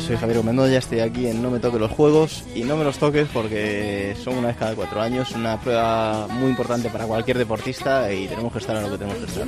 Soy Javier ya estoy aquí en No me toques los juegos y no me los toques porque son una vez cada cuatro años, una prueba muy importante para cualquier deportista y tenemos que estar en lo que tenemos que estar.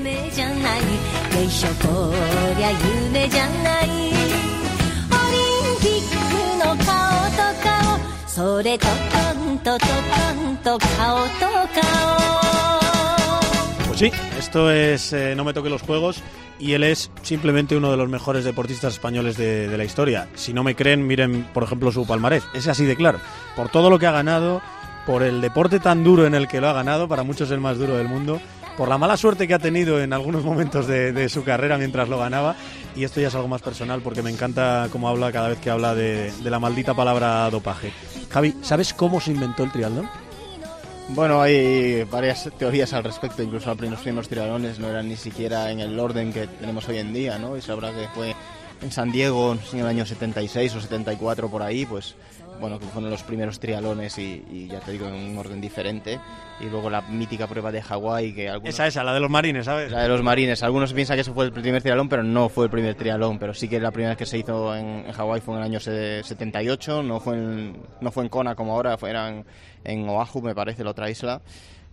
Sí, esto es eh, No me toque los juegos y él es simplemente uno de los mejores deportistas españoles de, la historia. Si no me creen, miren por ejemplo su palmarés. Es así de claro. Por todo lo que ha ganado, por el deporte tan duro en el que lo ha ganado, para muchos el más duro del mundo, por la mala suerte que ha tenido en algunos momentos de, de su carrera mientras lo ganaba. Y esto ya es algo más personal porque me encanta cómo habla cada vez que habla de, de la maldita palabra dopaje. Javi, ¿sabes cómo se inventó el triatlón? Bueno, hay varias teorías al respecto, incluso los primeros triatlones no eran ni siquiera en el orden que tenemos hoy en día, ¿no? Y sabrá que fue en San Diego en el año 76 o 74 por ahí, pues bueno, que fueron los primeros trialones y, ya te digo, en un orden diferente. Y luego la mítica prueba de Hawái, que algunos... Esa, esa, la de los marines, ¿sabes? La de los marines. Algunos piensan que eso fue el primer trialón, pero no fue el primer trialón. Pero sí que la primera vez que se hizo en, en Hawái fue en el año 78, no fue en, no fue en Kona como ahora, fue en Oahu, me parece, la otra isla.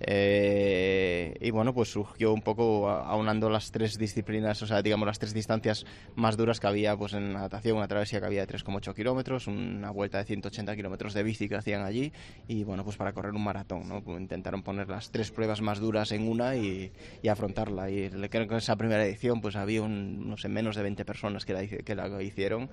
Eh, y bueno, pues surgió un poco aunando las tres disciplinas, o sea, digamos las tres distancias más duras que había pues en natación, una travesía que había de 3,8 kilómetros, una vuelta de 180 kilómetros de bici que hacían allí y bueno, pues para correr un maratón, ¿no? Pues intentaron poner las tres pruebas más duras en una y, afrontarla. Y creo que en esa primera edición pues había un, no sé, menos de 20 personas que la, que la hicieron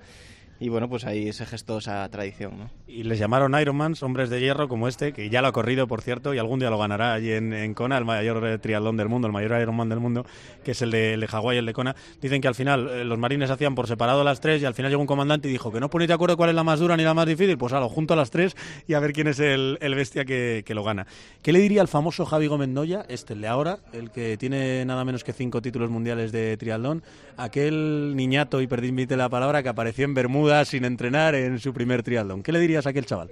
y bueno, pues ahí se gestó esa tradición. ¿no? Y les llamaron Ironmans, hombres de hierro como este, que ya lo ha corrido, por cierto, y algún día lo ganará allí en, en Kona, el mayor eh, triatlón del mundo, el mayor Ironman del mundo, que es el de, el de Hawái, el de Kona. Dicen que al final eh, los marines hacían por separado las tres y al final llegó un comandante y dijo que no ponéis de acuerdo cuál es la más dura ni la más difícil, pues a lo junto a las tres y a ver quién es el, el bestia que, que, lo gana. ¿Qué le diría al famoso Javi Gómez Noya, este, el de ahora, el que tiene nada menos que cinco títulos mundiales de triatlón, aquel niñato, y perdí la palabra, que apareció en Bermuda sin entrenar? en su primer triatlón. ¿Qué le dirías a aquel chaval?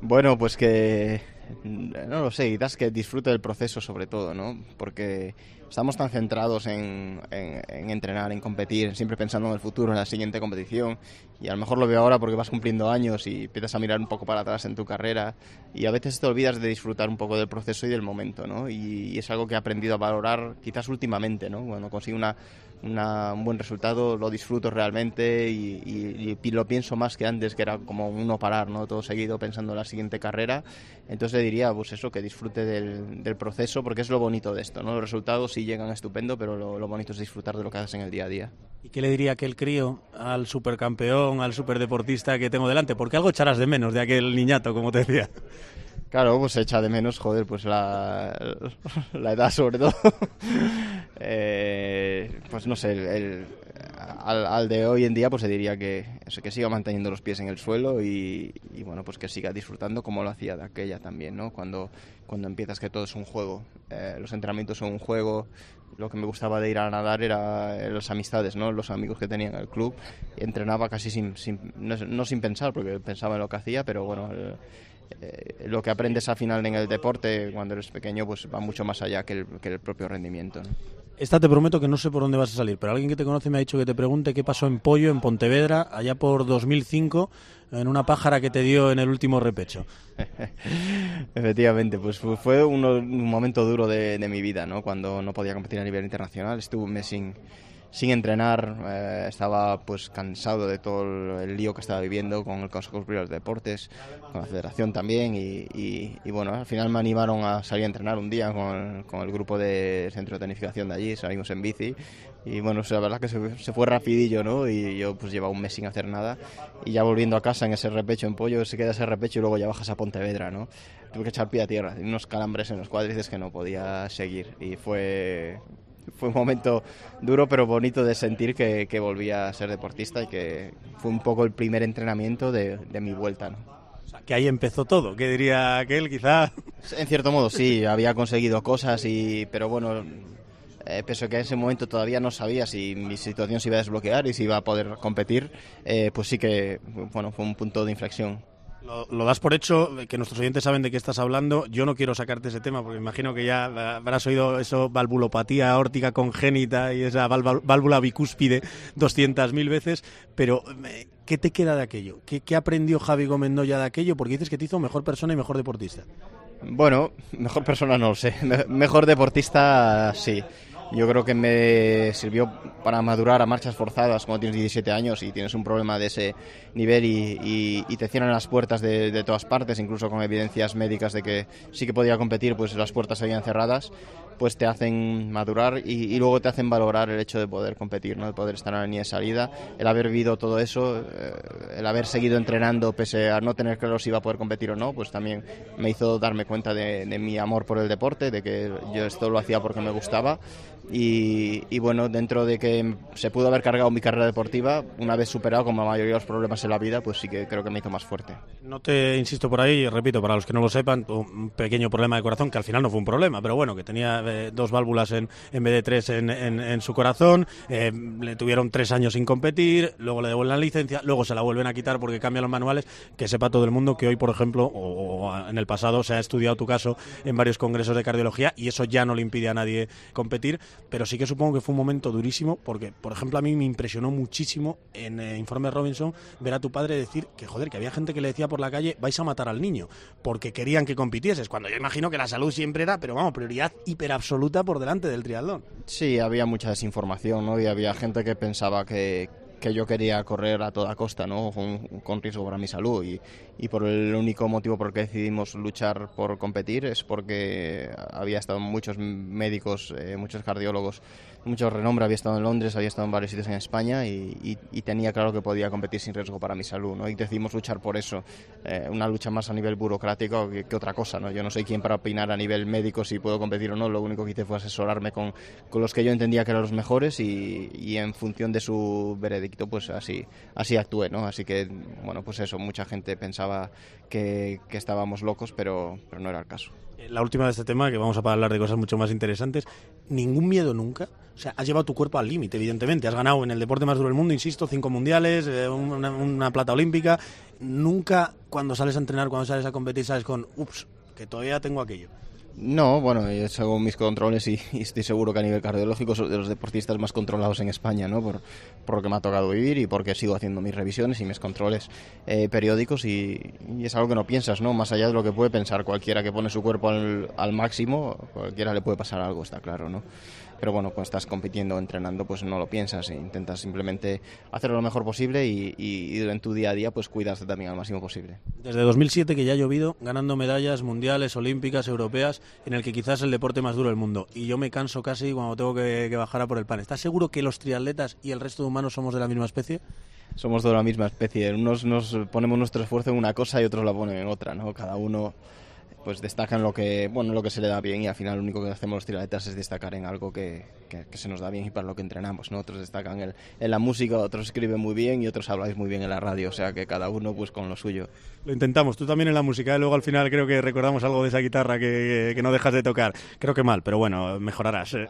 Bueno, pues que no lo sé, quizás que disfrute del proceso sobre todo, ¿no? Porque estamos tan centrados en, en, entrenar, en competir, siempre pensando en el futuro, en la siguiente competición. Y a lo mejor lo veo ahora porque vas cumpliendo años y empiezas a mirar un poco para atrás en tu carrera. Y a veces te olvidas de disfrutar un poco del proceso y del momento, ¿no? Y, es algo que he aprendido a valorar quizás últimamente, ¿no? Cuando consigo una, un buen resultado, lo disfruto realmente y, lo pienso más que antes, que era como uno parar, ¿no? Todo seguido pensando en la siguiente carrera. Entonces le diría, pues eso, que disfrute del, proceso porque es lo bonito de esto, ¿no? Los resultados sí llegan estupendo, pero lo, bonito es disfrutar de lo que haces en el día a día. ¿Y qué le diría aquel crío al supercampeón, al superdeportista que tengo delante? Porque algo echarás de menos de aquel niñato, como te decía. Claro, pues echa de menos, joder, pues la, la edad sobre todo. eh, pues no sé, el, al, de hoy en día pues se diría que, que siga manteniendo los pies en el suelo y, bueno, pues que siga disfrutando como lo hacía de aquella también, ¿no? Cuando, cuando empiezas que todo es un juego, eh, los entrenamientos son un juego, lo que me gustaba de ir a nadar era eh, las amistades, ¿no? Los amigos que tenía en el club y entrenaba casi sin, no, sin pensar porque pensaba en lo que hacía, pero bueno... Eh, lo que aprendes al final en el deporte cuando eres pequeño pues va mucho más allá que el, que el propio rendimiento. ¿no? Esta te prometo que no sé por dónde vas a salir, pero alguien que te conoce me ha dicho que te pregunte qué pasó en Pollo, en Pontevedra, allá por 2005, en una pájara que te dio en el último repecho. Efectivamente, pues fue un, momento duro de, de, mi vida, ¿no? Cuando no podía competir a nivel internacional, estuve un mes sin sin entrenar, eh, estaba pues cansado de todo el, lío que estaba viviendo con el Consejo Superior de Deportes, con la Federación también y, bueno, al final me animaron a salir a entrenar un día con, con el grupo de centro de tonificación de allí, salimos en bici y bueno, la verdad que se, se, fue rapidillo, ¿no? Y yo pues llevaba un mes sin hacer nada y ya volviendo a casa en ese repecho en pollo, se queda ese repecho y luego ya bajas a Pontevedra, ¿no? Tuve que echar pie a tierra, unos calambres en los cuádriceps que no podía seguir y fue fue un momento duro pero bonito de sentir que, que volvía a ser deportista y que fue un poco el primer entrenamiento de, de mi vuelta. ¿no? O sea, que ahí empezó todo, ¿qué diría aquel quizá? En cierto modo sí, había conseguido cosas, y, pero bueno, eh, pese a que en ese momento todavía no sabía si mi situación se iba a desbloquear y si iba a poder competir, eh, pues sí que bueno, fue un punto de inflexión. Lo, das por hecho, que nuestros oyentes saben de qué estás hablando. Yo no quiero sacarte ese tema porque imagino que ya habrás oído eso, valvulopatía aórtica congénita y esa válvula bicúspide 200.000 veces. Pero ¿qué te queda de aquello? ¿Qué, ¿Qué aprendió Javi Gómez Noya de aquello? Porque dices que te hizo mejor persona y mejor deportista. Bueno, mejor persona no lo sé. Mejor deportista sí. Yo creo que me sirvió para madurar a marchas forzadas cuando tienes 17 años y tienes un problema de ese nivel y, te cierran las puertas de, todas partes, incluso con evidencias médicas de que sí que podía competir, pues las puertas seguían cerradas pues te hacen madurar y, luego te hacen valorar el hecho de poder competir, de poder estar en la línea de salida, el haber vivido todo eso, eh, el haber seguido entrenando pese a no tener claro si iba a poder competir o no, pues también me hizo darme cuenta de, mi amor por el deporte, de que yo esto lo hacía porque me gustaba y, bueno, dentro de que se pudo haber cargado mi carrera deportiva, una vez superado como la mayoría de los problemas en la vida, pues sí que creo que me hizo más fuerte. No te insisto por ahí, repito, para los que no lo sepan, un pequeño problema de corazón, que al final no fue un problema, pero bueno, que tenía dos válvulas en, en vez de tres en, en, su corazón, eh, le tuvieron tres años sin competir, luego le devuelven la licencia, luego se la vuelven a quitar porque cambian los manuales, que sepa todo el mundo que hoy, por ejemplo, o, en el pasado se ha estudiado tu caso en varios congresos de cardiología y eso ya no le impide a nadie competir, pero sí que supongo que fue un momento durísimo porque, por ejemplo, a mí me impresionó muchísimo en eh, Informe Robinson ver a tu padre decir que, joder, que había gente que le decía por la calle, vais a matar al niño, porque querían que compitieses, cuando yo imagino que la salud siempre era, pero vamos, prioridad hiper absoluta por delante del triatlón. Sí, había mucha desinformación, ¿no? Y había gente que pensaba que, que yo quería correr a toda costa, ¿no? Con, riesgo para mi salud. Y, y, por el único motivo por el que decidimos luchar por competir es porque había estado muchos médicos, eh, muchos cardiólogos mucho renombre, había estado en Londres, había estado en varios sitios en España y, tenía claro que podía competir sin riesgo para mi salud, ¿no? Y decidimos luchar por eso, eh, una lucha más a nivel burocrático que, otra cosa, ¿no? Yo no soy quien para opinar a nivel médico si puedo competir o no, lo único que hice fue asesorarme con, con los que yo entendía que eran los mejores y, y, en función de su veredicto, pues así, así actué, ¿no? Así que, bueno, pues eso, mucha gente pensaba que, que estábamos locos, pero, pero no era el caso la última de este tema, que vamos a hablar de cosas mucho más interesantes, ningún miedo nunca. O sea, has llevado tu cuerpo al límite, evidentemente. Has ganado en el deporte más duro del mundo, insisto, cinco mundiales, eh, una, plata olímpica. Nunca cuando sales a entrenar, cuando sales a competir, sales con, ups, que todavía tengo aquello. No, bueno, hago mis controles y, estoy seguro que a nivel cardiológico soy de los deportistas más controlados en España, ¿no? Por, por lo que me ha tocado vivir y porque sigo haciendo mis revisiones y mis controles eh, periódicos y, es algo que no piensas, ¿no? Más allá de lo que puede pensar cualquiera que pone su cuerpo al, al máximo, cualquiera le puede pasar algo, está claro, ¿no? Pero bueno, cuando estás compitiendo, entrenando, pues no lo piensas, e intentas simplemente hacerlo lo mejor posible y, y, en tu día a día pues cuidas también al máximo posible. Desde 2007 que ya ha llovido, ganando medallas mundiales, olímpicas, europeas, en el que quizás es el deporte más duro del mundo. Y yo me canso casi cuando tengo que, bajar a por el pan. ¿Estás seguro que los triatletas y el resto de humanos somos de la misma especie? Somos de la misma especie. Unos nos ponemos nuestro esfuerzo en una cosa y otros la ponen en otra, ¿no? Cada uno pues destacan lo que bueno lo que se le da bien y al final lo único que hacemos los triatletas es destacar en algo que, que, se nos da bien y para lo que entrenamos ¿no? otros destacan el, en la música otros escriben muy bien y otros habláis muy bien en la radio o sea que cada uno pues con lo suyo lo intentamos tú también en la música y ¿eh? luego al final creo que recordamos algo de esa guitarra que, que no dejas de tocar creo que mal pero bueno mejorarás ¿eh?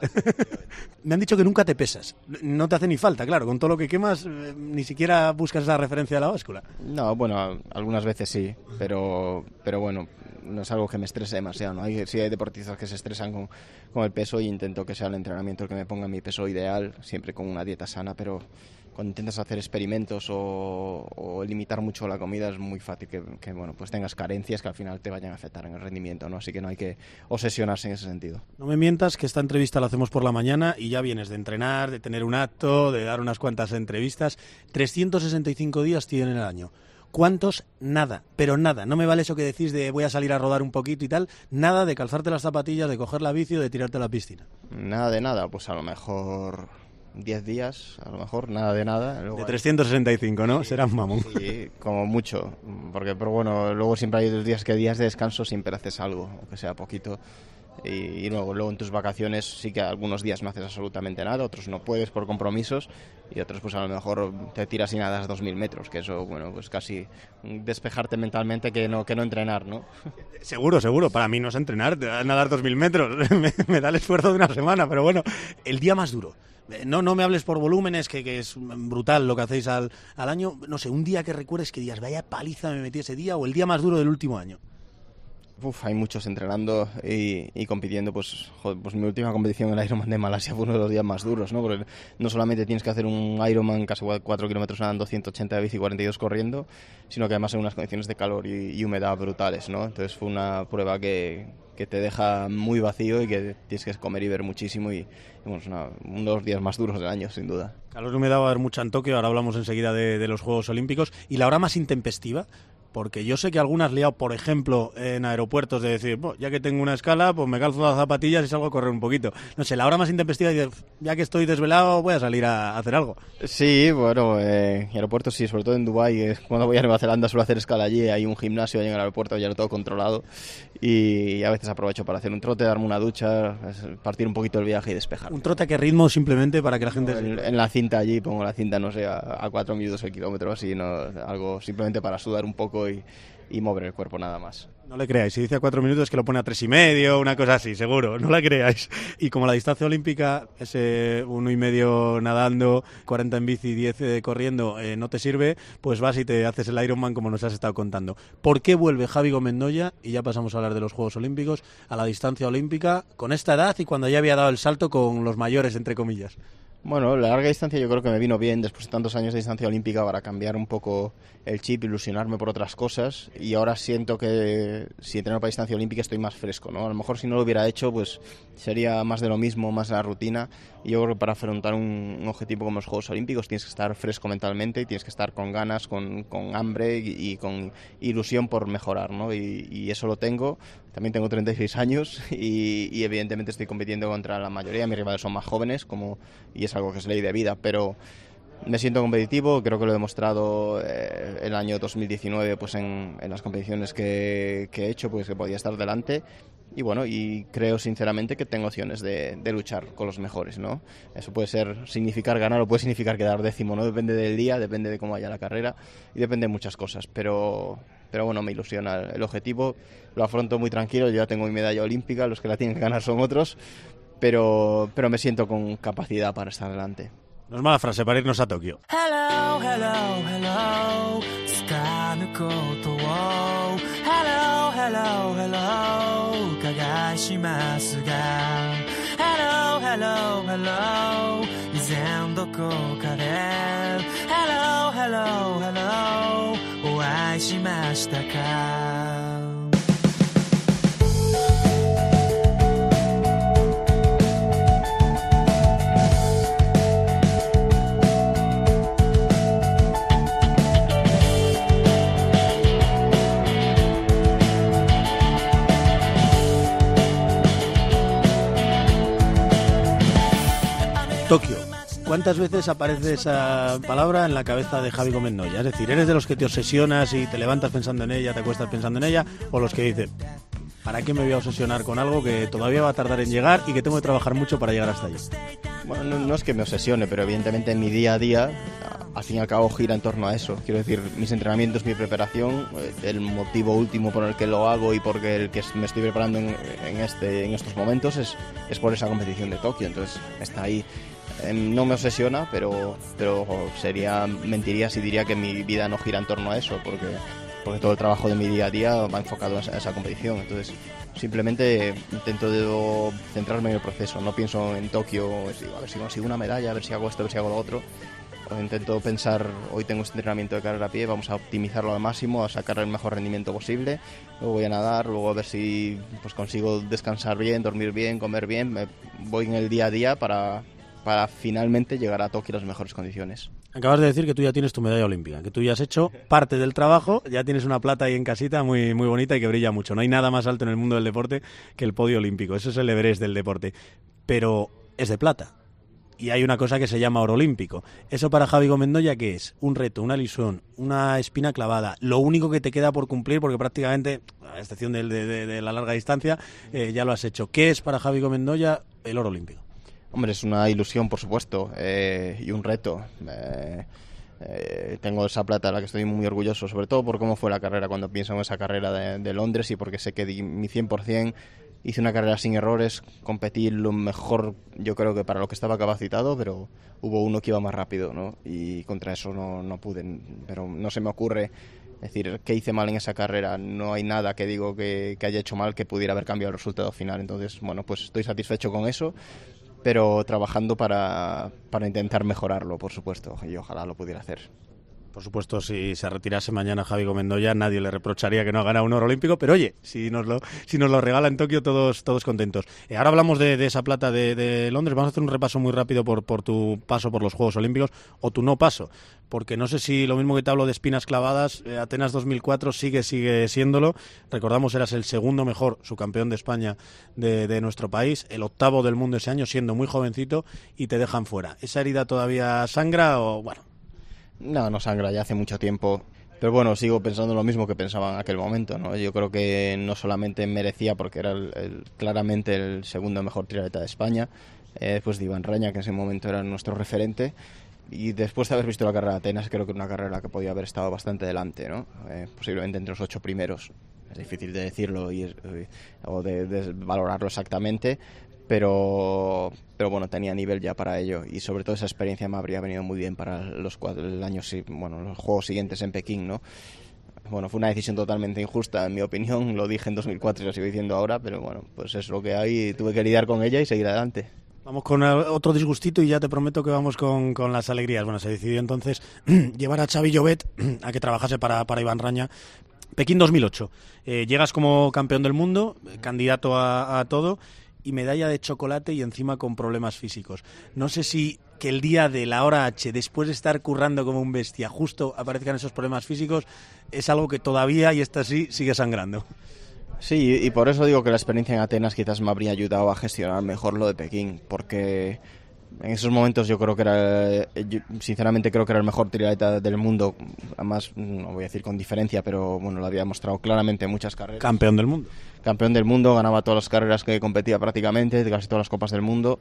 me han dicho que nunca te pesas no te hace ni falta claro con todo lo que quemas eh, ni siquiera buscas esa referencia a la báscula no bueno algunas veces sí pero pero bueno no es algo que me estrese demasiado. ¿no? Hay, sí hay deportistas que se estresan con, con el peso y intento que sea el entrenamiento el que me ponga mi peso ideal, siempre con una dieta sana, pero cuando intentas hacer experimentos o, limitar mucho la comida es muy fácil que, bueno pues tengas carencias que al final te vayan a afectar en el rendimiento no así que no hay que obsesionarse en ese sentido no me mientas que esta entrevista la hacemos por la mañana y ya vienes de entrenar de tener un acto de dar unas cuantas entrevistas 365 días tienen el año ¿Cuántos? Nada, pero nada. No me vale eso que decís de voy a salir a rodar un poquito y tal. Nada de calzarte las zapatillas, de coger la bici o de tirarte a la piscina. Nada de nada, pues a lo mejor 10 días, a lo mejor, nada de nada. de 365, ¿no? Será un mamón. Sí, como mucho. Porque, pero bueno, luego siempre hay dos días que días de descanso siempre haces algo, aunque sea poquito y, luego, luego en tus vacaciones sí que algunos días no haces absolutamente nada, otros no puedes por compromisos y otros pues a lo mejor te tiras y nadas 2.000 metros, que eso, bueno, pues casi despejarte mentalmente que no, que no entrenar, ¿no? Seguro, seguro, para mí no es entrenar, nadar 2.000 metros, me, da el esfuerzo de una semana, pero bueno, el día más duro. No, no me hables por volúmenes, que, que es brutal lo que hacéis al, al año. No sé, un día que recuerdes que días, vaya paliza me metí ese día o el día más duro del último año. Uf, hay muchos entrenando y, compitiendo. Pues, pues mi última competición el Ironman de Malasia fue uno de los días más duros, ¿no? Porque no solamente tienes que hacer un Ironman casi 4 kilómetros nadando, 180 de bici, 42 corriendo, sino que además en unas condiciones de calor y, humedad brutales, ¿no? Entonces fue una prueba que, que, te deja muy vacío y que tienes que comer y ver muchísimo y, bueno, es uno de los días más duros del año, sin duda. Calor y humedad va a haber mucha en Tokio, ahora hablamos enseguida de, de los Juegos Olímpicos. ¿Y la hora más intempestiva? Porque yo sé que algunas liado, por ejemplo, en aeropuertos de decir, ya que tengo una escala, pues me calzo las zapatillas y salgo a correr un poquito. No sé, la hora más intempestiva ya que estoy desvelado, voy a salir a, hacer algo. Sí, bueno, eh, aeropuertos sí, sobre todo en Dubái, cuando voy a Nueva Zelanda suelo hacer escala allí, hay un gimnasio ahí en el aeropuerto, ya lo tengo controlado y a veces aprovecho para hacer un trote, darme una ducha, partir un poquito el viaje y despejar. ¿Un trote a qué ritmo simplemente para que la gente... En, la cinta allí, pongo la cinta, no sé, a, cuatro minutos el kilómetro, así, no, algo simplemente para sudar un poco y, mover el cuerpo nada más. No le creáis, si dice a cuatro minutos que lo pone a tres y medio, una cosa así, seguro, no la creáis. Y como la distancia olímpica, ese uno y medio nadando, 40 en bici, 10 eh, corriendo, eh, no te sirve, pues vas y te haces el Ironman como nos has estado contando. ¿Por qué vuelve Javi Gomendoya, y ya pasamos a hablar de los Juegos Olímpicos, a la distancia olímpica con esta edad y cuando ya había dado el salto con los mayores, entre comillas? Bueno, la larga distancia yo creo que me vino bien. Después de tantos años de distancia olímpica para cambiar un poco el chip, ilusionarme por otras cosas. Y ahora siento que si entreno para distancia olímpica estoy más fresco, ¿no? A lo mejor si no lo hubiera hecho pues sería más de lo mismo, más la rutina y yo creo que para afrontar un, objetivo como los Juegos Olímpicos tienes que estar fresco mentalmente y tienes que estar con ganas, con, con hambre y, con ilusión por mejorar, ¿no? Y, y, eso lo tengo, también tengo 36 años y, y evidentemente estoy compitiendo contra la mayoría, mis rivales son más jóvenes como y es algo que es ley de vida, pero me siento competitivo, creo que lo he demostrado eh, el año 2019 pues en, las competiciones que, he hecho, pues que podía estar delante y bueno, y creo sinceramente que tengo opciones de, luchar con los mejores, ¿no? Eso puede ser significar ganar o puede significar quedar décimo, ¿no? Depende del día, depende de cómo vaya la carrera y depende de muchas cosas, pero, pero bueno, me ilusiona el objetivo, lo afronto muy tranquilo, yo ya tengo mi medalla olímpica, los que la tienen que ganar son otros, pero, pero me siento con capacidad para estar delante. No es mala frase para irnos a Tokio. Hello, hello, hello. Hello, hello, hello. 加しますが Hello, hello, hello. 以前どこかで Hello, hello, hello. お会いしましたか ¿Cuántas veces aparece esa palabra en la cabeza de Javi Gómez Noya? Es decir, ¿eres de los que te obsesionas y te levantas pensando en ella, te acuestas pensando en ella? ¿O los que dicen, ¿para qué me voy a obsesionar con algo que todavía va a tardar en llegar y que tengo que trabajar mucho para llegar hasta allí? Bueno, no, es que me obsesione, pero evidentemente en mi día a día, al fin y al cabo, gira en torno a eso. Quiero decir, mis entrenamientos, mi preparación, eh, el motivo último por el que lo hago y por el que me estoy preparando en, este, en estos momentos es, es por esa competición de Tokio. Entonces, está ahí no me obsesiona, pero, pero sería mentiría si diría que mi vida no gira en torno a eso, porque, porque todo el trabajo de mi día a día va enfocado a esa, competición. Entonces, simplemente intento centrarme en el proceso. No pienso en Tokio, a ver si consigo una medalla, a ver si hago esto, a ver si hago lo otro. intento pensar, hoy tengo este entrenamiento de carrera a pie, vamos a optimizarlo al máximo, a sacar el mejor rendimiento posible. Luego voy a nadar, luego a ver si pues, consigo descansar bien, dormir bien, comer bien. Voy en el día a día para, para finalmente llegar a Tokio en las mejores condiciones. Acabas de decir que tú ya tienes tu medalla olímpica, que tú ya has hecho parte del trabajo, ya tienes una plata ahí en casita muy, muy bonita y que brilla mucho. No hay nada más alto en el mundo del deporte que el podio olímpico. Eso es el Everest del deporte. Pero es de plata. Y hay una cosa que se llama oro olímpico. ¿Eso para Javi Gomendoya qué es? Un reto, una ilusión, una espina clavada. Lo único que te queda por cumplir, porque prácticamente, a excepción de, la larga distancia, eh, ya lo has hecho. ¿Qué es para Javi Gomendoya el oro olímpico? Hombre, es una ilusión, por supuesto, eh, y un reto. Eh, eh, tengo esa plata de la que estoy muy orgulloso, sobre todo por cómo fue la carrera cuando pienso en esa carrera de, Londres y porque sé que di mi 100%, hice una carrera sin errores, competí lo mejor, yo creo que para lo que estaba capacitado, pero hubo uno que iba más rápido, ¿no? Y contra eso no, no pude, pero no se me ocurre Es decir, ¿qué hice mal en esa carrera? No hay nada que digo que, que haya hecho mal que pudiera haber cambiado el resultado final. Entonces, bueno, pues estoy satisfecho con eso, pero trabajando para, para intentar mejorarlo, por supuesto, y ojalá lo pudiera hacer. Por supuesto, si se retirase mañana Javi Gomendoya, nadie le reprocharía que no ha ganado un oro olímpico, pero oye, si nos lo, si nos lo regala en Tokio, todos, todos contentos. Eh, ahora hablamos de, esa plata de, de, Londres, vamos a hacer un repaso muy rápido por, por tu paso por los Juegos Olímpicos o tu no paso, porque no sé si lo mismo que te hablo de espinas clavadas, eh, Atenas 2004 sigue, sigue siéndolo. Recordamos, eras el segundo mejor subcampeón de España de, de nuestro país, el octavo del mundo ese año, siendo muy jovencito, y te dejan fuera. ¿Esa herida todavía sangra o, bueno, no, no sangra, ya hace mucho tiempo. Pero bueno, sigo pensando lo mismo que pensaba en aquel momento, ¿no? Yo creo que no solamente merecía, porque era el, claramente el segundo mejor triatleta de España, eh, después de Iván Raña, que en ese momento era nuestro referente, y después de haber visto la carrera de Atenas, creo que era una carrera que podía haber estado bastante delante, ¿no? Eh, posiblemente entre los ocho primeros. Es difícil de decirlo y, eh, o de, de, valorarlo exactamente, pero, pero bueno, tenía nivel ya para ello y sobre todo esa experiencia me habría venido muy bien para los el año, bueno, los juegos siguientes en Pekín, ¿no? Bueno, fue una decisión totalmente injusta, en mi opinión, lo dije en 2004 y lo sigo diciendo ahora, pero bueno, pues es lo que hay y tuve que lidiar con ella y seguir adelante. Vamos con otro disgustito y ya te prometo que vamos con, con las alegrías. Bueno, se decidió entonces llevar a Xavi Llobet a que trabajase para, para Iván Raña. Pekín 2008. Eh, llegas como campeón del mundo, candidato a, a todo y medalla de chocolate y encima con problemas físicos. No sé si que el día de la hora H, después de estar currando como un bestia, justo aparezcan esos problemas físicos, es algo que todavía, y está así, sigue sangrando. Sí, y por eso digo que la experiencia en Atenas quizás me habría ayudado a gestionar mejor lo de Pekín, porque en esos momentos yo creo que era, yo sinceramente creo que era el mejor triatleta del mundo, además no voy a decir con diferencia, pero bueno, lo había mostrado claramente en muchas carreras. Campeón del mundo. Campeón del mundo, ganaba todas las carreras que competía prácticamente, casi todas las copas del mundo,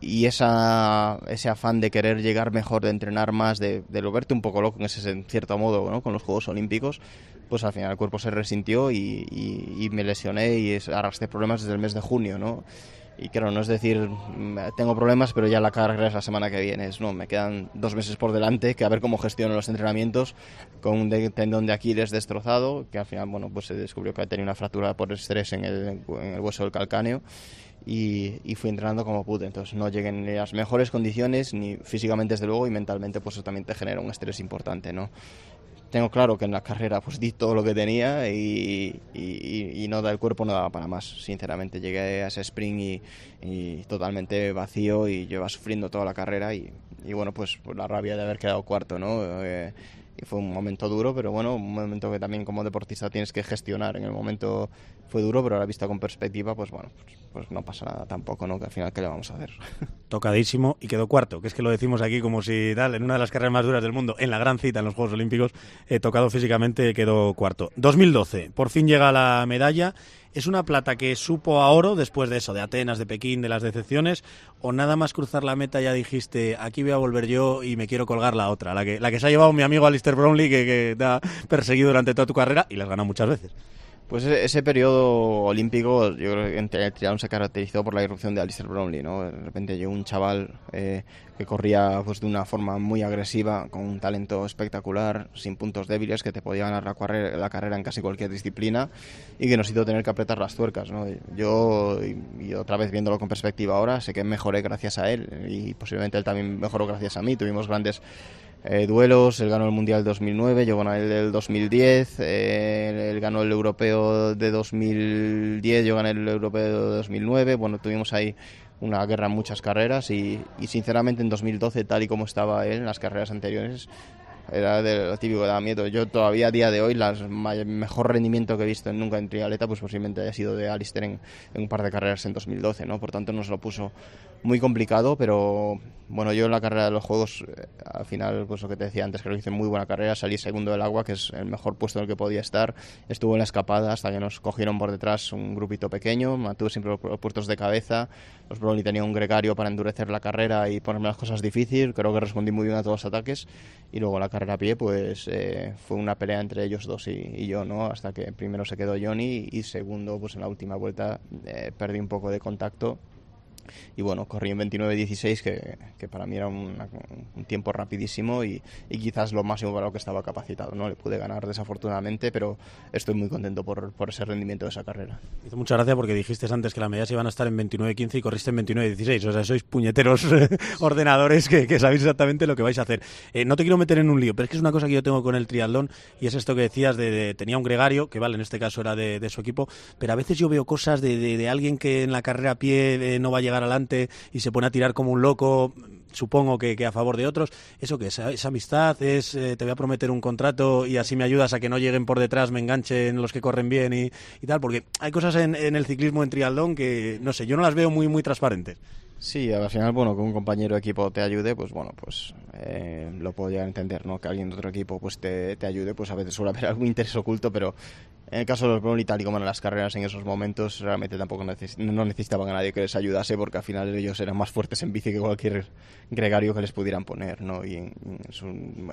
y esa, ese afán de querer llegar mejor, de entrenar más, de, de lo verte un poco loco en ese en cierto modo, ¿no? con los Juegos Olímpicos, pues al final el cuerpo se resintió y, y, y me lesioné y arrastré problemas desde el mes de junio, ¿no? Y claro, no es decir, tengo problemas, pero ya la carrera es la semana que viene. Es, no, me quedan dos meses por delante, que a ver cómo gestiono los entrenamientos con un de, tendón de Aquiles destrozado, que al final, bueno, pues se descubrió que tenía una fractura por estrés en el, en el hueso del calcáneo. Y, y, fui entrenando como pude. Entonces no llegué en las mejores condiciones, ni físicamente desde luego, y mentalmente pues eso también te genera un estrés importante, ¿no? Tengo claro que en la carrera pues di todo lo que tenía y, y, no da el cuerpo no daba para más. Sinceramente llegué a ese sprint y, totalmente vacío y iba sufriendo toda la carrera y, bueno pues, pues, la rabia de haber quedado cuarto no eh, y fue un momento duro pero bueno un momento que también como deportista tienes que gestionar en el momento fue duro pero ahora vista con perspectiva pues bueno pues, pues no pasa nada tampoco no que al final qué le vamos a hacer tocadísimo y quedó cuarto que es que lo decimos aquí como si tal en una de las carreras más duras del mundo en la gran cita en los Juegos Olímpicos eh, tocado físicamente quedó cuarto 2012 por fin llega la medalla ¿Es una plata que supo a oro después de eso, de Atenas, de Pekín, de las decepciones? ¿O nada más cruzar la meta ya dijiste, aquí voy a volver yo y me quiero colgar la otra? La que, la que se ha llevado mi amigo Alistair Brownlee, que, que te ha perseguido durante toda tu carrera y las ganado muchas veces. Pues ese periodo olímpico, yo creo que el triatlón se caracterizó por la irrupción de Alistair Brownlee, ¿no? De repente llegó un chaval eh, que corría pues, de una forma muy agresiva, con un talento espectacular, sin puntos débiles, que te podía ganar la, carrera, la carrera en casi cualquier disciplina y que nos hizo tener que apretar las tuercas, ¿no? Yo, y, y otra vez viéndolo con perspectiva ahora, sé que mejoré gracias a él y posiblemente él también mejoró gracias a mí. Tuvimos grandes eh, duelos, él ganó el Mundial 2009, yo gané el del 2010, eh, él ganó el Europeo de 2010, yo gané el Europeo de 2009, bueno, tuvimos ahí una guerra en muchas carreras y, y sinceramente en 2012, tal y como estaba él en las carreras anteriores, era de lo típico daba miedo. Yo todavía a día de hoy, el mejor rendimiento que he visto nunca en trialeta, pues posiblemente haya sido de Alistair en, en, un par de carreras en 2012, ¿no? Por tanto nos lo puso muy complicado, pero bueno, yo en la carrera de los juegos, eh, al final, pues lo que te decía antes, creo que hice muy buena carrera, salí segundo del agua, que es el mejor puesto en el que podía estar, estuvo en la escapada hasta que nos cogieron por detrás un grupito pequeño, mantuve siempre los puestos de cabeza, los Brownlee tenía un gregario para endurecer la carrera y ponerme las cosas difíciles, creo que respondí muy bien a todos los ataques, y luego la carrera a pie, pues eh, fue una pelea entre ellos dos y, y, yo, ¿no? Hasta que primero se quedó Johnny y segundo, pues en la última vuelta eh, perdí un poco de contacto y bueno, corrí en 29-16 que, que, para mí era un tiempo rapidísimo y, y, quizás lo máximo para lo que estaba capacitado, ¿no? Le pude ganar desafortunadamente, pero estoy muy contento por, por ese rendimiento de esa carrera. Hizo mucha gracia porque dijiste antes que las medidas iban a estar en 29-15 y corriste en 29-16, o sea, sois puñeteros ordenadores que, que, sabéis exactamente lo que vais a hacer. Eh, no te quiero meter en un lío, pero es que es una cosa que yo tengo con el triatlón y es esto que decías de, tenía un gregario, que vale, en este caso era de, su equipo, pero a veces yo veo cosas de, de, de alguien que en la carrera a pie eh, no va a llegar adelante y se pone a tirar como un loco, supongo que, que a favor de otros. ¿Eso que es? ¿Es amistad? ¿Es eh, te voy a prometer un contrato y así me ayudas a que no lleguen por detrás, me enganchen los que corren bien y, y tal? Porque hay cosas en, en, el ciclismo en triatlón que, no sé, yo no las veo muy, muy transparentes. Sí, al final, bueno, que un compañero de equipo te ayude, pues bueno, pues eh, lo puedo llegar a entender, ¿no? Que alguien de otro equipo pues te, te, ayude, pues a veces suele haber algún interés oculto, pero en el caso de los Brown y tal y como en las carreras en esos momentos, realmente tampoco neces no necesitaban a nadie que les ayudase porque al final ellos eran más fuertes en bici que cualquier gregario que les pudieran poner, ¿no? Y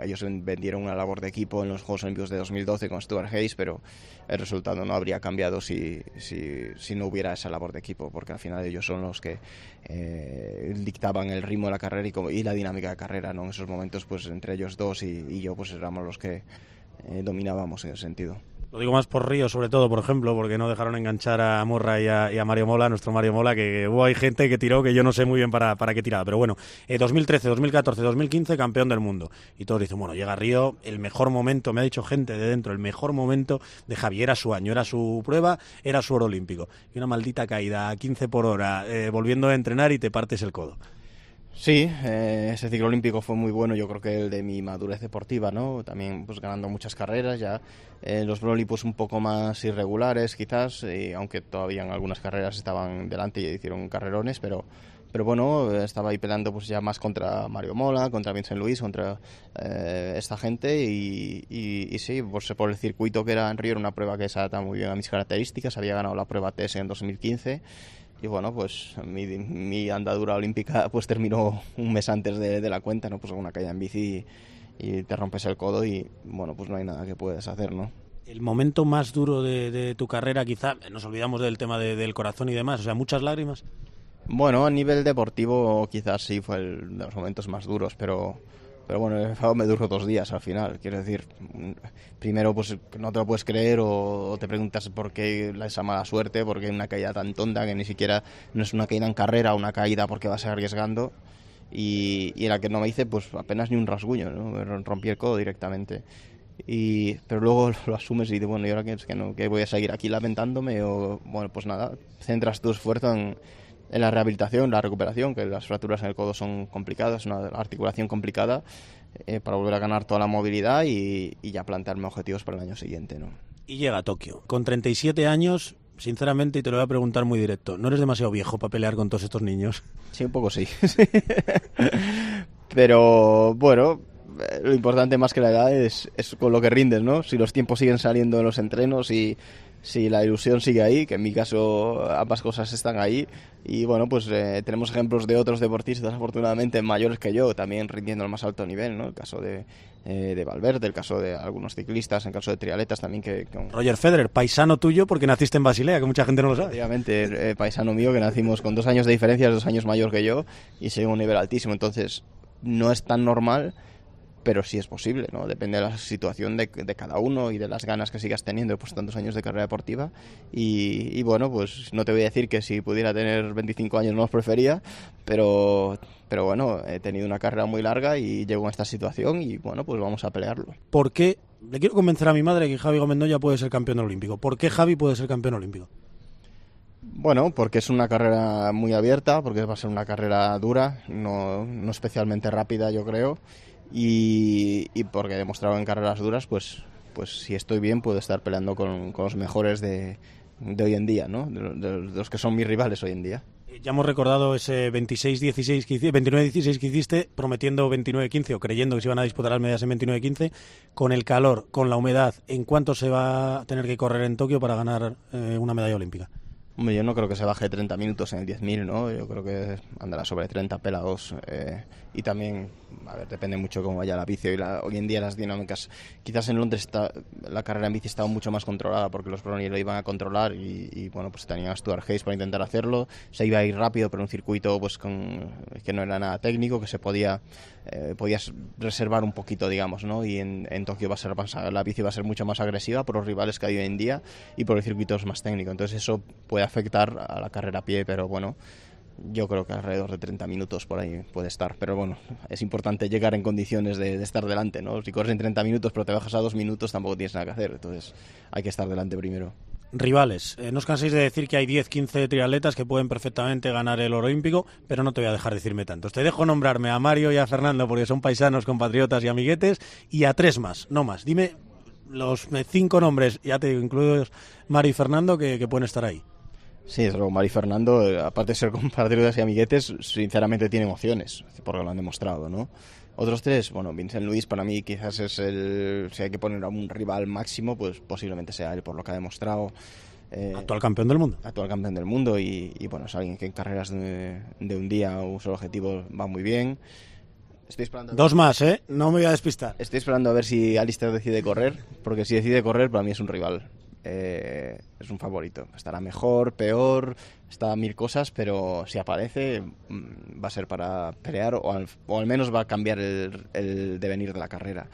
ellos vendieron una labor de equipo en los Juegos Olímpicos de 2012 con Stuart Hayes, pero el resultado no habría cambiado si, si, si no hubiera esa labor de equipo, porque al final ellos son los que eh, dictaban el ritmo de la carrera y, como, la dinámica de carrera, ¿no? En esos momentos, pues entre ellos dos y, y yo, pues éramos los que eh, dominábamos en ese sentido. Digo más por Río, sobre todo, por ejemplo, porque no dejaron enganchar a Morra y a, a Mario Mola, nuestro Mario Mola, que hubo hay gente que tiró que yo no sé muy bien para, para qué tiraba. Pero bueno, eh, 2013, 2014, 2015, campeón del mundo. Y todos dicen, bueno, llega Río, el mejor momento, me ha dicho gente de dentro, el mejor momento de Javier, era su año, era su prueba, era su oro olímpico. Y una maldita caída a 15 por hora, eh, volviendo a entrenar y te partes el codo. Sí, eh, ese ciclo olímpico fue muy bueno, yo creo que el de mi madurez deportiva, ¿no? También pues ganando muchas carreras, ya eh, los Broly pues un poco más irregulares quizás, y aunque todavía en algunas carreras estaban delante y hicieron carrerones, pero pero bueno, estaba ahí peleando pues ya más contra Mario Mola, contra Vincent Luis, contra eh, esta gente y, y, y, sí, pues por el circuito que era en Río era una prueba que se adapta muy bien a mis características, había ganado la prueba TS en 2015 y bueno, pues mi, mi, andadura olímpica pues terminó un mes antes de, de la cuenta, ¿no? Pues una caída en bici y, y, te rompes el codo y bueno, pues no hay nada que puedes hacer, ¿no? El momento más duro de, de tu carrera, quizá, nos olvidamos del tema de, del corazón y demás, o sea, muchas lágrimas. Bueno, a nivel deportivo quizás sí fue el de los momentos más duros, pero pero bueno, el enfado me duró dos días al final. Quiero decir, primero pues no te lo puedes creer o, te preguntas por qué esa mala suerte, por qué una caída tan tonta que ni siquiera no es una caída en carrera, una caída porque vas arriesgando. Y, y en la que no me hice pues apenas ni un rasguño, ¿no? me rompí el codo directamente. Y, pero luego lo asumes y dices, bueno, ¿y ahora qué, es que no, que voy a seguir aquí lamentándome? O bueno, pues nada, centras tu esfuerzo en, en la rehabilitación, la recuperación, que las fracturas en el codo son complicadas, una articulación complicada, eh, para volver a ganar toda la movilidad y, y, ya plantearme objetivos para el año siguiente. ¿no? Y llega a Tokio. Con 37 años, sinceramente, y te lo voy a preguntar muy directo, ¿no eres demasiado viejo para pelear con todos estos niños? Sí, un poco sí. Pero bueno, lo importante más que la edad es, es con lo que rindes, ¿no? Si los tiempos siguen saliendo en los entrenos y si la ilusión sigue ahí, que en mi caso ambas cosas están ahí. Y bueno, pues eh, tenemos ejemplos de otros deportistas, afortunadamente mayores que yo, también rindiendo al más alto nivel, ¿no? El caso de, eh, de Valverde, el caso de algunos ciclistas, el caso de trialetas también. que con... Roger Federer, paisano tuyo porque naciste en Basilea, que mucha gente no lo sabe. Obviamente, eh, paisano mío que nacimos con dos años de diferencia, dos años mayor que yo, y sigue un nivel altísimo. Entonces, no es tan normal pero sí es posible, ¿no? Depende de la situación de, de, cada uno y de las ganas que sigas teniendo pues tantos años de carrera deportiva y, y, bueno, pues no te voy a decir que si pudiera tener 25 años no los prefería, pero, pero bueno, he tenido una carrera muy larga y llego a esta situación y bueno, pues vamos a pelearlo. ¿Por qué? Le quiero convencer a mi madre que Javi Gómez Noya puede ser campeón olímpico. ¿Por qué Javi puede ser campeón olímpico? Bueno, porque es una carrera muy abierta, porque va a ser una carrera dura, no, no especialmente rápida, yo creo y, y porque he demostrado en carreras duras, pues, pues si estoy bien puedo estar peleando con, con los mejores de, de, hoy en día, ¿no? De, de, de, los que son mis rivales hoy en día. Ya hemos recordado ese 26-16 que hiciste, 29-16 que hiciste, prometiendo 29-15 o creyendo que se iban a disputar las medidas en 29-15. Con el calor, con la humedad, ¿en cuánto se va a tener que correr en Tokio para ganar eh, una medalla olímpica? Hombre, yo no creo que se baje de 30 minutos en el 10.000, ¿no? Yo creo que andará sobre 30 pelados. Eh, y también, a ver, depende mucho cómo vaya la bici. Hoy, la- hoy en día las dinámicas, quizás en Londres está, la carrera en bici estaba mucho más controlada porque los Brownie lo iban a controlar y, y, bueno, pues tenían a Stuart Hayes para intentar hacerlo. Se iba a ir rápido, pero un circuito pues con, que no era nada técnico, que se podía, eh, podías reservar un poquito, digamos, ¿no? Y en, en Tokio va a ser más- la bici va a ser mucho más agresiva por los rivales que hay hoy en día y por el circuito es más técnico. Entonces eso puede afectar a la carrera a pie, pero bueno, yo creo que alrededor de 30 minutos por ahí puede estar. Pero bueno, es importante llegar en condiciones de, estar delante, ¿no? Si corres en 30 minutos pero te bajas a dos minutos tampoco tienes nada que hacer. Entonces hay que estar delante primero. Rivales, eh, no os canséis de decir que hay 10, 15 triatletas que pueden perfectamente ganar el oro olímpico, pero no te voy a dejar decirme tantos. Te dejo nombrarme a Mario y a Fernando porque son paisanos, compatriotas y amiguetes, y a tres más, no más. Dime los eh, cinco nombres, ya te digo, incluidos Mario y Fernando, que pueden estar ahí. Sí, desde luego, Mari Fernando, eh, aparte de ser compatriotas y amiguetes, sinceramente tienen opciones, porque lo han demostrado, ¿no? Otros tres, bueno, Vincent Luis para mí quizás es el, si hay que poner a un rival máximo, pues posiblemente sea él por lo que ha demostrado. Eh, Actual campeón del mundo. actual campeón del mundo y, y, bueno, es alguien que en carreras de, de un día o un solo objetivo va muy bien. Estoy esperando, Dos más, ¿eh? No me voy a despistar. estoy esperando a ver si Alistair decide correr, porque si decide correr para mí es un rival. Eh, es un favorito. Estará mejor, peor, está mil cosas, pero si aparece mm, va a ser para pelear o al, o al menos va a cambiar el, el devenir de la carrera.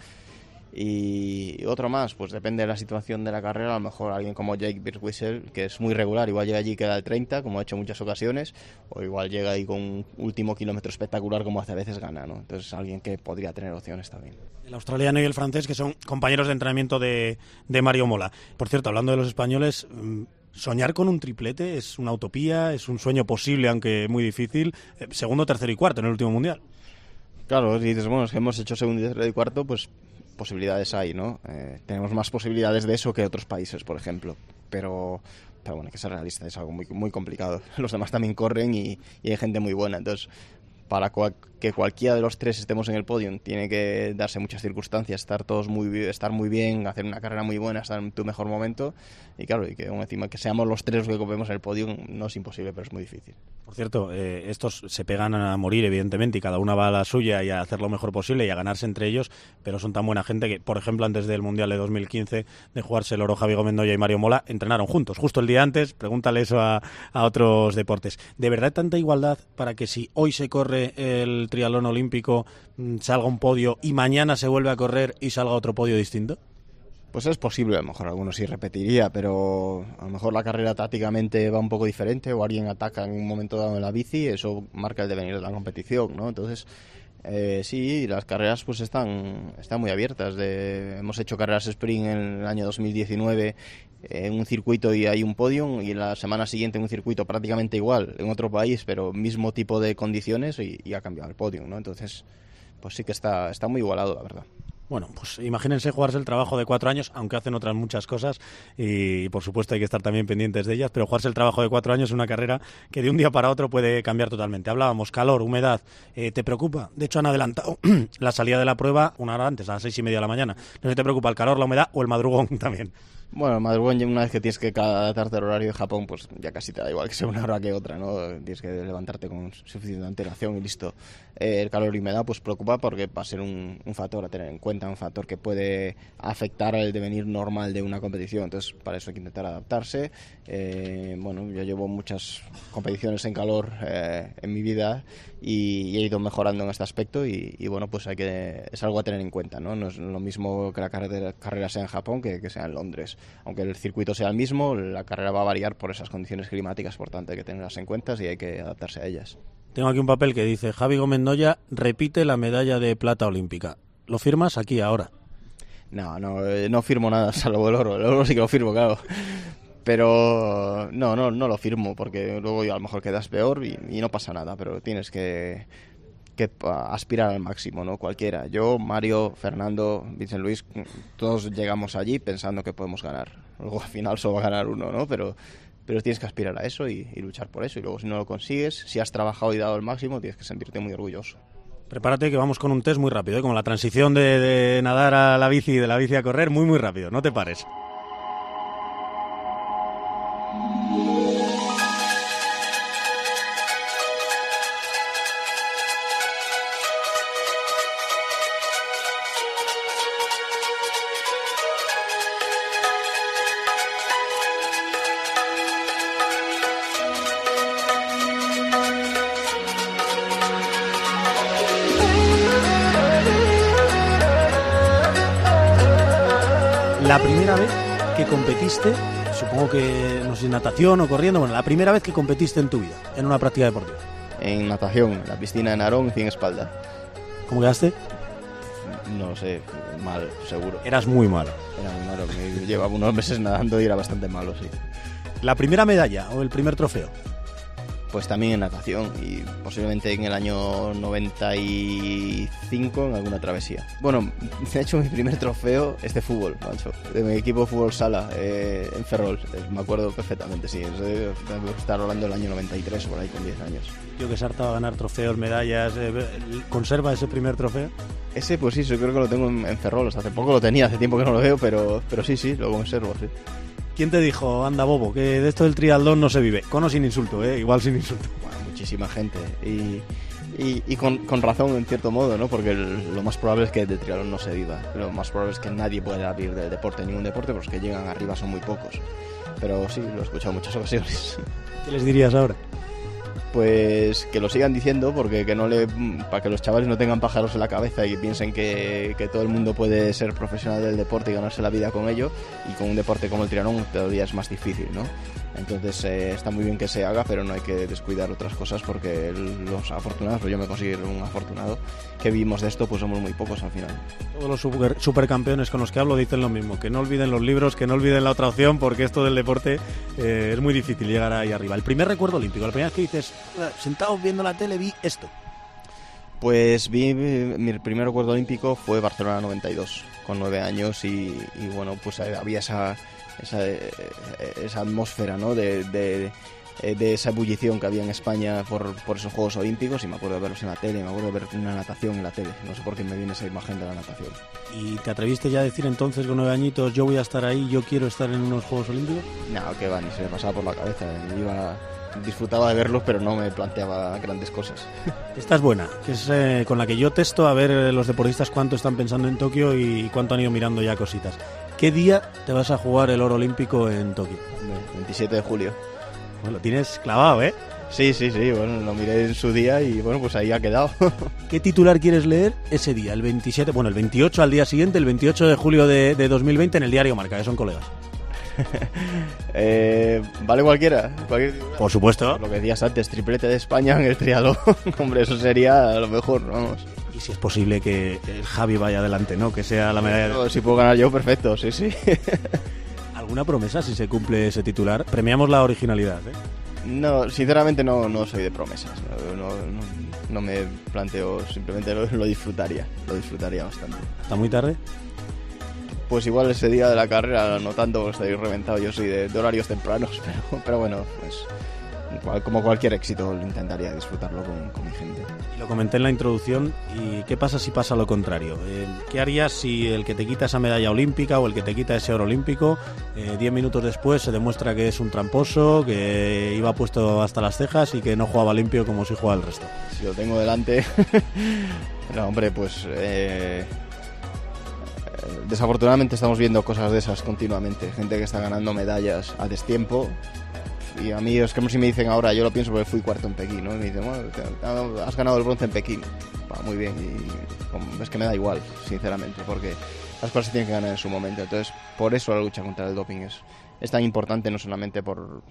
Y otro más, pues depende de la situación de la carrera, a lo mejor alguien como Jake Birtwistle, que es muy regular, igual llega allí y queda el 30, como ha hecho en muchas ocasiones, o igual llega ahí con un último kilómetro espectacular, como hace a veces gana, ¿no? Entonces alguien que podría tener opciones también. El australiano y el francés, que son compañeros de entrenamiento de, de Mario Mola. Por cierto, hablando de los españoles, mm, soñar con un triplete es una utopía, es un sueño posible, aunque muy difícil. Eh, segundo, tercero y cuarto en el último mundial. Claro, dices, bueno, es que hemos hecho segundo, tercero y cuarto, pues posibilidades hay, ¿no? Eh, tenemos más posibilidades de eso que otros países, por ejemplo. Pero, pero bueno, hay que ser realista, es algo muy, muy complicado. Los demás también corren y, hay gente muy buena. Entonces, para que cualquiera de los tres estemos en el podio, tiene que darse muchas circunstancias, estar todos muy, estar muy bien, hacer una carrera muy buena, estar en tu mejor momento. Y claro, y que encima que seamos los tres los que copemos el podio no es imposible, pero es muy difícil. Por cierto, eh, estos se pegan a morir, evidentemente, y cada una va a la suya y a hacer lo mejor posible y a ganarse entre ellos, pero son tan buena gente que, por ejemplo, antes del Mundial de 2015, de jugarse el oro Javi Gómez Noya y Mario Mola, entrenaron juntos, justo el día antes, pregúntale eso a, a otros deportes. ¿De verdad tanta igualdad para que si hoy se corre el triatlón olímpico, mm, salga un podio y mañana se vuelve a correr y salga otro podio distinto? Pues es posible, a lo mejor algunos sí repetiría, pero a lo mejor la carrera tácticamente va un poco diferente o alguien ataca en un momento dado en la bici, eso marca el devenir de la competición, ¿no? Entonces, eh, sí, las carreras pues están, están muy abiertas. De, hemos hecho carreras sprint en el año 2019 en un circuito y hay un podium y la semana siguiente en un circuito prácticamente igual en otro país, pero mismo tipo de condiciones y, y ha cambiado el podium, ¿no? Entonces, pues sí que está, está muy igualado, la verdad. Bueno, pues imagínense jugarse el trabajo de cuatro años, aunque hacen otras muchas cosas y, por supuesto hay que estar también pendientes de ellas, pero jugarse el trabajo de cuatro años es una carrera que de un día para otro puede cambiar totalmente. Hablábamos, calor, humedad, eh, ¿te preocupa? De hecho han adelantado la salida de la prueba una hora antes, a las seis y media de la mañana. No te preocupa el calor, la humedad o el madrugón también. Bueno, madrugón una vez que tienes que adaptarte al horario de Japón, pues ya casi te da igual que sea una hora que otra, ¿no? Tienes que levantarte con suficiente antelación y listo. Eh, el calor y humedad pues preocupa porque va a ser un, un, factor a tener en cuenta, un factor que puede afectar al devenir normal de una competición. Entonces, para eso hay que intentar adaptarse. Eh, bueno, yo llevo muchas competiciones en calor eh, en mi vida y, he ido mejorando en este aspecto y, y, bueno, pues hay que es algo a tener en cuenta, ¿no? No es lo mismo que la carrera, carrera sea en Japón que, que sea en Londres aunque el circuito sea el mismo, la carrera va a variar por esas condiciones climáticas, por tanto hay que tenerlas en cuenta y hay que adaptarse a ellas. Tengo aquí un papel que dice Javi Gómez Noya repite la medalla de plata olímpica. ¿Lo firmas aquí ahora? No, no, eh, no firmo nada, salvo el oro. El oro sí que lo firmo, claro. Pero no, no, no lo firmo, porque luego a lo mejor quedas peor y, no pasa nada, pero tienes que, aspirar al máximo, ¿no? Cualquiera. Yo, Mario, Fernando, Vincent Luis, todos llegamos allí pensando que podemos ganar. Luego al final solo va a ganar uno, ¿no? Pero, pero tienes que aspirar a eso y, luchar por eso. Y luego si no lo consigues, si has trabajado y dado el máximo, tienes que sentirte muy orgulloso. Prepárate que vamos con un test muy rápido, ¿eh? como la transición de nadar a la bici y de la bici a correr, muy muy rápido, no te pares. La primera vez que competiste, supongo que no sé, natación o corriendo, bueno, la primera vez que competiste en tu vida, en una práctica deportiva. En natación, en la piscina de Narón, 100 espalda. ¿Cómo quedaste? No lo sé, mal, seguro. Eras muy malo. Era muy malo, me llevaba unos meses nadando y era bastante malo, sí. La primera medalla o el primer trofeo. Pues también en natación y posiblemente en el año 95 en alguna travesía. Bueno, de hecho mi primer trofeo es de fútbol, macho, de mi equipo fútbol sala eh, en Ferrol, Eh, me acuerdo perfectamente, sí, estar hablando del año 93 por ahí con 10 años. Yo que Sarta va a ganar trofeos, medallas. eh, ¿Conserva ese primer trofeo? Ese pues sí, yo creo que lo tengo en, en Ferrol, hasta hace poco lo tenía, hace tiempo que no lo veo, pero, pero sí, sí, lo conservo, sí. ¿Quién te dijo, anda bobo, que de esto del triatlón no se vive? Con o sin insulto, ¿eh? Igual sin insulto. Bueno, muchísima gente y, y, y con, con razón en cierto modo, ¿no? Porque el- lo más probable es que de triatlón no se viva. Lo más probable es que nadie pueda vivir del deporte, ningún deporte, porque los que llegan arriba son muy pocos. Pero sí, lo he escuchado en muchas ocasiones. ¿Qué les dirías ahora? Pues que lo sigan diciendo, porque que no le, para que los chavales no tengan pájaros en la cabeza y piensen que, que todo el mundo puede ser profesional del deporte y ganarse la vida con ello. Y con un deporte como el triatlón todavía es más difícil, ¿no? Entonces eh, está muy bien que se haga, pero no hay que descuidar otras cosas porque los afortunados, pues yo me considero un afortunado, que vivimos de esto, pues somos muy pocos al final. Todos los super- supercampeones con los que hablo dicen lo mismo, que no olviden los libros, que no olviden la otra opción, porque esto del deporte eh, es muy difícil llegar ahí arriba. El primer recuerdo olímpico, la primera vez que dices, "Ah, sentado viendo la tele, vi esto. Pues vi, mi primer recuerdo olímpico fue Barcelona 92, con nueve años y, y bueno, pues había esa, esa, eh, esa atmósfera, ¿no? De, de, eh, de esa ebullición que había en España por, por esos Juegos Olímpicos y me acuerdo de verlos en la tele, me acuerdo de ver una natación en la tele, no sé por qué me viene esa imagen de la natación. ¿Y te atreviste ya a decir entonces con nueve añitos, yo voy a estar ahí, yo quiero estar en unos Juegos Olímpicos? No, que va, ni se me pasaba por la cabeza, iba, disfrutaba de verlos pero no me planteaba grandes cosas. Esta es buena, que es eh, con la que yo testo a ver eh, los deportistas cuánto están pensando en Tokio y cuánto han ido mirando ya cositas. ¿Qué día te vas a jugar el oro olímpico en Tokio? 27 de julio. Bueno, lo tienes clavado, ¿eh? Sí, sí, sí, bueno, lo miré en su día y bueno, pues ahí ha quedado. ¿Qué titular quieres leer ese día? El 27, bueno, el 28 al día siguiente, el 28 de julio de, de 2020 en el diario Marca, que son colegas. Eh, ¿Vale cualquiera? Cualquier. Por supuesto. Lo que decías antes, triplete de España en el triatlón. Hombre, eso sería a lo mejor, vamos. Y si es posible que el Javi vaya adelante, ¿no? Que sea la medalla. de- Pero Si puedo ganar yo, perfecto, sí, sí. ¿Alguna promesa si se cumple ese titular? Premiamos la originalidad, ¿eh? No, sinceramente no, no soy de promesas. No, no, no- no me planteo, simplemente lo, lo disfrutaría. Lo disfrutaría bastante. ¿Está muy tarde? Pues igual ese día de la carrera, no tanto, porque estoy reventado. Yo soy de, de horarios tempranos, pero, pero bueno, pues como cualquier éxito, intentaría disfrutarlo con, con mi gente. Y lo comenté en la introducción. ¿Y qué pasa si pasa lo contrario? Eh, ¿Qué harías si el que te quita esa medalla olímpica o el que te quita ese oro olímpico, eh, diez minutos después se demuestra que es un tramposo, que iba puesto hasta las cejas y que no jugaba limpio como si jugaba el resto? Si lo tengo delante. no, hombre, pues. eh, desafortunadamente estamos viendo cosas de esas continuamente. Gente que está ganando medallas a destiempo. Y a mí es como si me dicen ahora, yo lo pienso porque fui cuarto en Pekín, ¿no? Y me dicen, has ganado el bronce en Pekín. Muy bien, y es que me da igual, sinceramente, porque las cosas se tienen que ganar en su momento. Entonces, por eso la lucha contra el doping es, es tan importante, no solamente por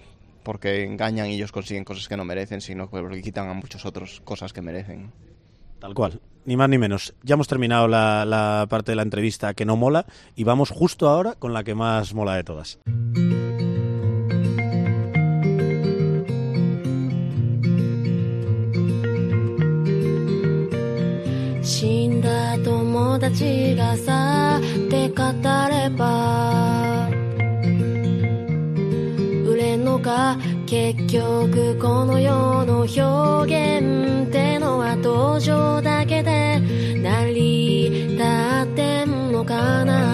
porque engañan y ellos consiguen cosas que no merecen, sino porque quitan a muchos otros cosas que merecen. Tal cual, ni más ni menos. Ya hemos terminado la, la parte de la entrevista que no mola y vamos justo ahora con la que más mola de todas. 死んだ友達がさって語れば 売れんのか結局この世の表現ってのは登場だけで成り立ってんのかな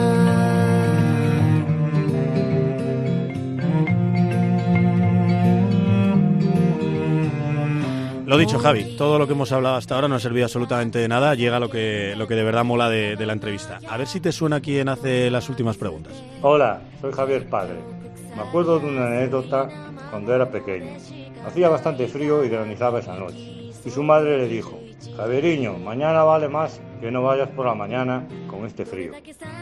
Lo dicho, Javi, todo lo que hemos hablado hasta ahora no ha servido absolutamente de nada. Llega lo que, lo que de verdad mola de, de la entrevista. A ver si te suena quien hace las últimas preguntas. Hola, soy Javier Padre. Me acuerdo de una anécdota cuando era pequeño. Hacía bastante frío y granizaba esa noche. Y su madre le dijo, Javeriño, mañana vale más que no vayas por la mañana con este frío.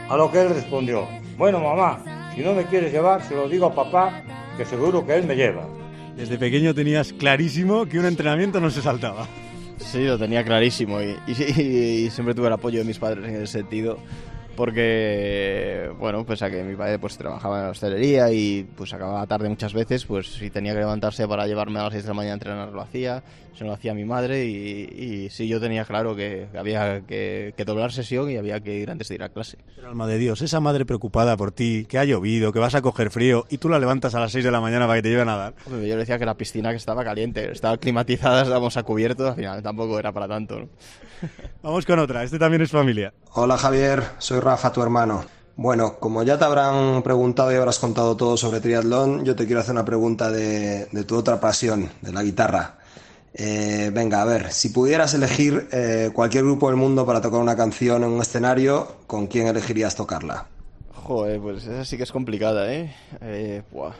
A lo que él respondió, bueno mamá, si no me quieres llevar, se lo digo a papá, que seguro que él me lleva. Desde pequeño tenías clarísimo que un entrenamiento no se saltaba. Sí, lo tenía clarísimo y, y- y siempre tuve el apoyo de mis padres en ese sentido porque, bueno, pues a que mi padre pues trabajaba en la hostelería y pues acababa tarde muchas veces, pues si tenía que levantarse para llevarme a las 6 de la mañana a entrenar lo hacía, se lo hacía mi madre y, y sí, yo tenía claro que había que, que doblar sesión y había que ir antes de ir a clase. Pero alma de Dios, esa madre preocupada por ti, que ha llovido, que vas a coger frío y tú la levantas a las 6 de la mañana para que te lleve a nadar. Yo le decía que la piscina que estaba caliente, estaba climatizada, estábamos a cubierto, al final tampoco era para tanto. ¿no? Vamos con otra, este también es familia. Hola Javier, soy Rafa, tu hermano. Bueno, como ya te habrán preguntado y habrás contado todo sobre triatlón, yo te quiero hacer una pregunta de, de tu otra pasión, de la guitarra. Eh, venga, a ver, si pudieras elegir eh, cualquier grupo del mundo para tocar una canción en un escenario, ¿con quién elegirías tocarla? Joder, pues esa sí que es complicada, ¿eh? eh buah.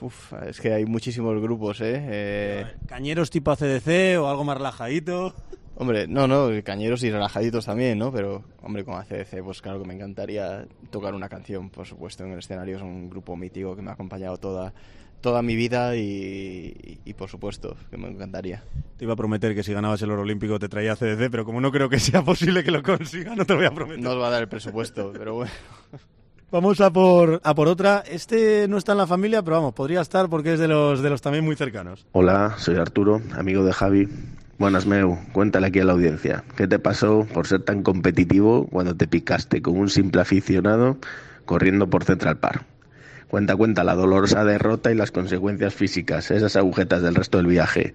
Uf, es que hay muchísimos grupos, ¿eh? eh Cañeros tipo ACDC o algo más relajadito. Hombre, no, no, cañeros y relajaditos también, ¿no? Pero, hombre, con ACDC, pues claro que me encantaría tocar una canción, por supuesto, en el escenario. Es un grupo mítico que me ha acompañado toda, toda mi vida y, y, por supuesto, que me encantaría. Te iba a prometer que si ganabas el oro olímpico te traía CDC, pero como no creo que sea posible que lo consiga, no te lo voy a prometer. No os va a dar el presupuesto, pero bueno. Vamos a por, a por otra. Este no está en la familia, pero vamos, podría estar porque es de los, de los también muy cercanos. Hola, soy Arturo, amigo de Javi. Buenas, Meu. Cuéntale aquí a la audiencia. ¿Qué te pasó por ser tan competitivo cuando te picaste con un simple aficionado corriendo por Central Park? Cuenta, cuenta la dolorosa derrota y las consecuencias físicas, esas agujetas del resto del viaje.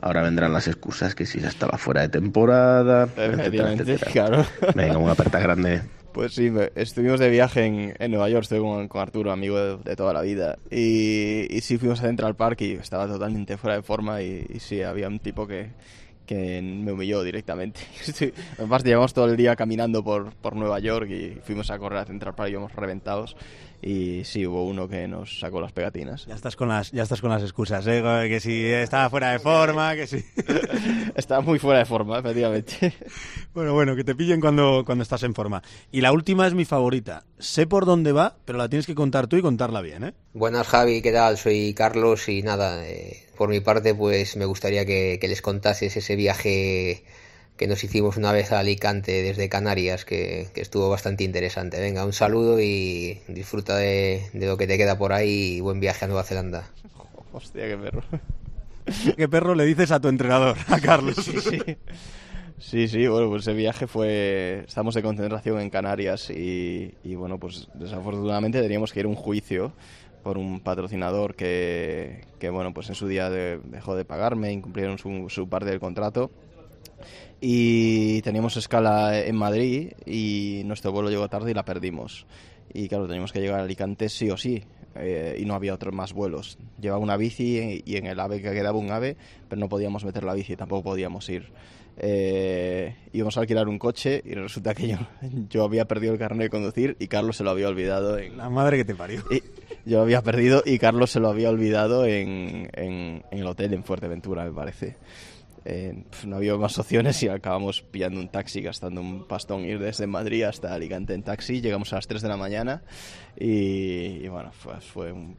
Ahora vendrán las excusas que si ya estaba fuera de temporada, etcétera, etcétera. Claro. Venga, una aperta grande. Pues sí, estuvimos de viaje en, en Nueva York, estuve con, con Arturo, amigo de, de, toda la vida. Y, y, sí fuimos a Central Park y estaba totalmente fuera de forma y, y sí, había un tipo que, que me humilló directamente. Además, llevamos todo el día caminando por, por Nueva York y fuimos a correr a Central Park y íbamos reventados. Y sí, hubo uno que nos sacó las pegatinas. Ya estás con las, ya estás con las excusas, ¿eh? Que si estaba fuera de forma, que si... estaba muy fuera de forma, efectivamente. Bueno, bueno, que te pillen cuando, cuando estás en forma. Y la última es mi favorita. Sé por dónde va, pero la tienes que contar tú y contarla bien, ¿eh? Buenas, Javi, ¿qué tal? Soy Carlos y nada, eh, por mi parte, pues me gustaría que, que les contases ese viaje que nos hicimos una vez a Alicante desde Canarias, que, que, estuvo bastante interesante. Venga, un saludo y disfruta de, de, lo que te queda por ahí y buen viaje a Nueva Zelanda. Hostia, qué perro. ¿Qué perro le dices a tu entrenador, a Carlos? Sí, sí. Sí, sí, bueno, pues ese viaje fue... Estamos de concentración en Canarias y, y bueno, pues desafortunadamente teníamos que ir a un juicio por un patrocinador que, que bueno, pues en su día de, dejó de pagarme, incumplieron su, su parte del contrato y teníamos escala en Madrid y nuestro vuelo llegó tarde y la perdimos. Y claro, teníamos que llegar a Alicante sí o sí eh, y no había otros más vuelos. Llevaba una bici y en el AVE que quedaba un AVE, pero no podíamos meter la bici, tampoco podíamos ir. Eh, íbamos a alquilar un coche y resulta que yo, yo había perdido el carnet de conducir y Carlos se lo había olvidado. En, la madre que te parió. Y yo lo había perdido y Carlos se lo había olvidado en, en, en el hotel en Fuerteventura, me parece. Eh, no había más opciones y acabamos pillando un taxi, gastando un pastón, ir desde Madrid hasta Alicante en taxi. Llegamos a las 3 de la mañana y, y bueno, fue, fue un...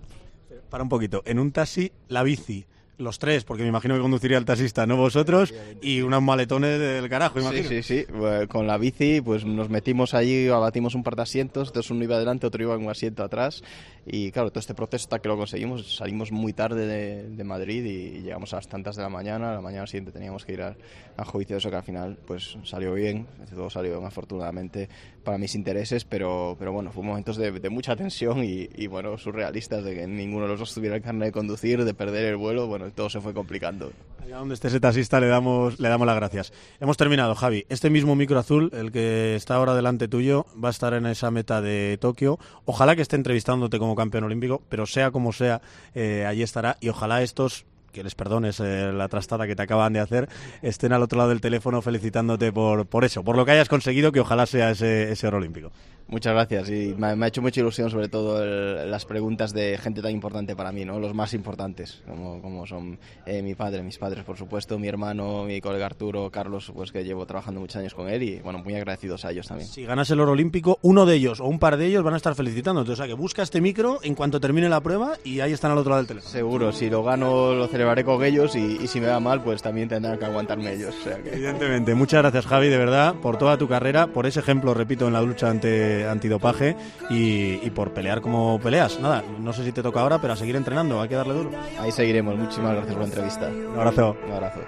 Para un poquito, en un taxi, la bici. Los tres, porque me imagino que conduciría el taxista, no vosotros, y unos maletones del carajo, imagino. Sí, sí, sí. Con la bici, pues nos metimos allí, abatimos un par de asientos, entonces uno iba adelante, otro iba en un asiento atrás, y claro, todo este proceso hasta que lo conseguimos, salimos muy tarde de, de Madrid y llegamos a las tantas de la mañana, a la mañana siguiente teníamos que ir a, a juicio, eso que al final pues salió bien, todo salió bien afortunadamente para mis intereses, pero, pero bueno, fue momentos de, de mucha tensión y, bueno, surrealistas, de que ninguno de los dos tuviera el carnet de conducir, de perder el vuelo, bueno, todo se fue complicando. Allá donde esté ese taxista le damos, le damos las gracias. Hemos terminado, Javi. Este mismo micro azul, el que está ahora delante tuyo, va a estar en esa meta de Tokio. Ojalá que esté entrevistándote como campeón olímpico, pero sea como sea, eh, allí estará. Y ojalá estos que les perdones eh, la trastada que te acaban de hacer, estén al otro lado del teléfono felicitándote por, por eso, por lo que hayas conseguido, que ojalá sea ese, ese oro olímpico. Muchas gracias y me, me ha hecho mucha ilusión sobre todo el- las preguntas de gente tan importante para mí, ¿no? Los más importantes, como, como son eh, mi padre, mis padres por supuesto, mi hermano, mi colega Arturo, Carlos, pues que llevo trabajando muchos años con él y bueno, muy agradecidos a ellos también. Si ganas el oro olímpico, uno de ellos o un par de ellos van a estar felicitándote. O sea que busca este micro en cuanto termine la prueba y ahí están al otro lado del teléfono. Seguro, si lo gano lo celebraré con ellos y, y si me va mal pues también tendrán que aguantarme ellos. O sea que... Evidentemente. Muchas gracias, Javi, de verdad, por toda tu carrera, por ese ejemplo, repito, en la lucha ante antidopaje y, y por pelear como peleas. Nada, no sé si te toca ahora, pero a seguir entrenando, hay que darle duro. Ahí seguiremos. Muchísimas gracias por la entrevista. Un abrazo. Un abrazo.